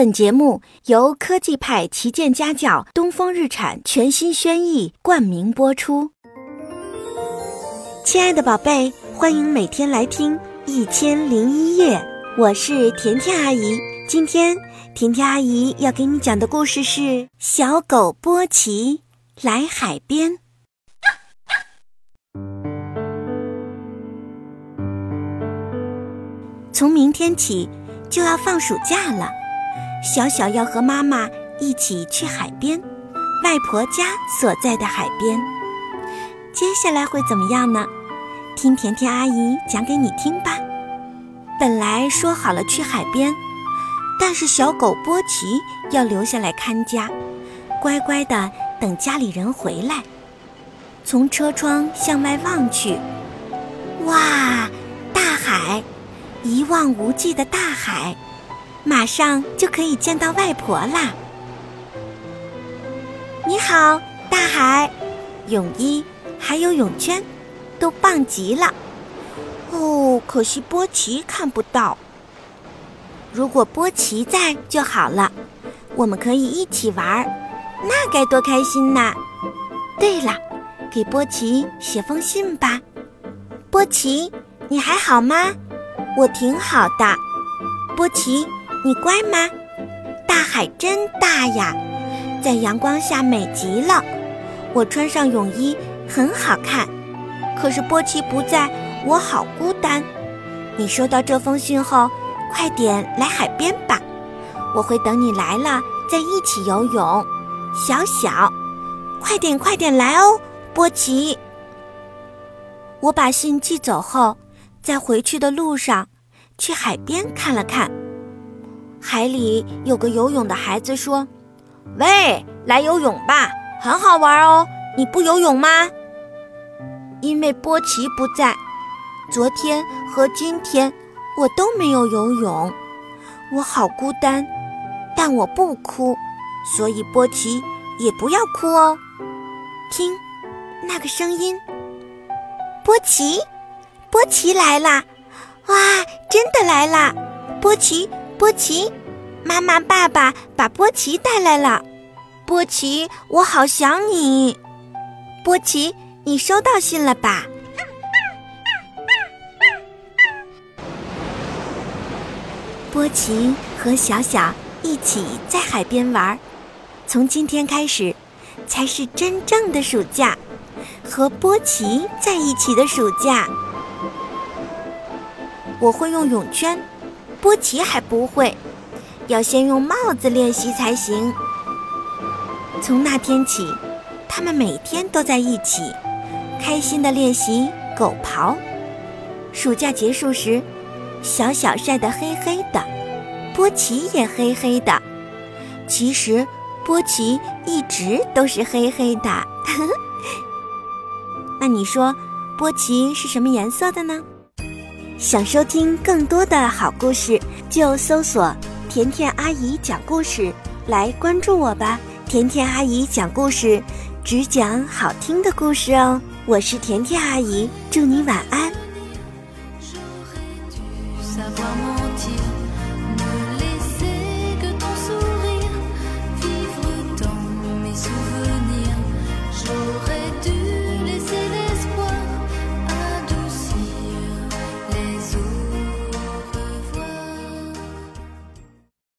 本节目由科技派旗舰家教东风日产全新轩逸冠名播出。亲爱的宝贝，欢迎每天来听《一千零一夜》，我是甜甜阿姨。今天甜甜阿姨要给你讲的故事是《小狗波奇来海边》。从明天起就要放暑假了。小小要和妈妈一起去海边，外婆家所在的海边。接下来会怎么样呢？听甜甜阿姨讲给你听吧。本来说好了去海边，但是小狗波奇要留下来看家，乖乖的等家里人回来。从车窗向外望去，哇，大海，一望无际的大海。马上就可以见到外婆啦！你好，大海，泳衣还有泳圈，都棒极了。哦，可惜波奇看不到。如果波奇在就好了，我们可以一起玩，那该多开心呐！对了，给波奇写封信吧。波奇，你还好吗？我挺好的，波奇。你乖吗？大海真大呀，在阳光下美极了。我穿上泳衣很好看，可是波奇不在，我好孤单。你收到这封信后，快点来海边吧，我会等你来了再一起游泳。小小，快点快点来哦，波奇。我把信寄走后，在回去的路上，去海边看了看。海里有个游泳的孩子说：“喂，来游泳吧，很好玩哦。你不游泳吗？”因为波奇不在，昨天和今天我都没有游泳，我好孤单。但我不哭，所以波奇也不要哭哦。听，那个声音，波奇，波奇来啦！哇，真的来啦！波奇。波奇，妈妈、爸爸把波奇带来了。波奇，我好想你。波奇，你收到信了吧？波奇和小小一起在海边玩，从今天开始，才是真正的暑假，和波奇在一起的暑假。我会用泳圈。波奇还不会，要先用帽子练习才行。从那天起，他们每天都在一起，开心的练习狗刨。暑假结束时，小小晒得黑黑的，波奇也黑黑的。其实，波奇一直都是黑黑的。那你说，波奇是什么颜色的呢？想收听更多的好故事，就搜索“甜甜阿姨讲故事，来关注我吧。甜甜阿姨讲故事，只讲好听的故事哦。我是甜甜阿姨，祝你晚安。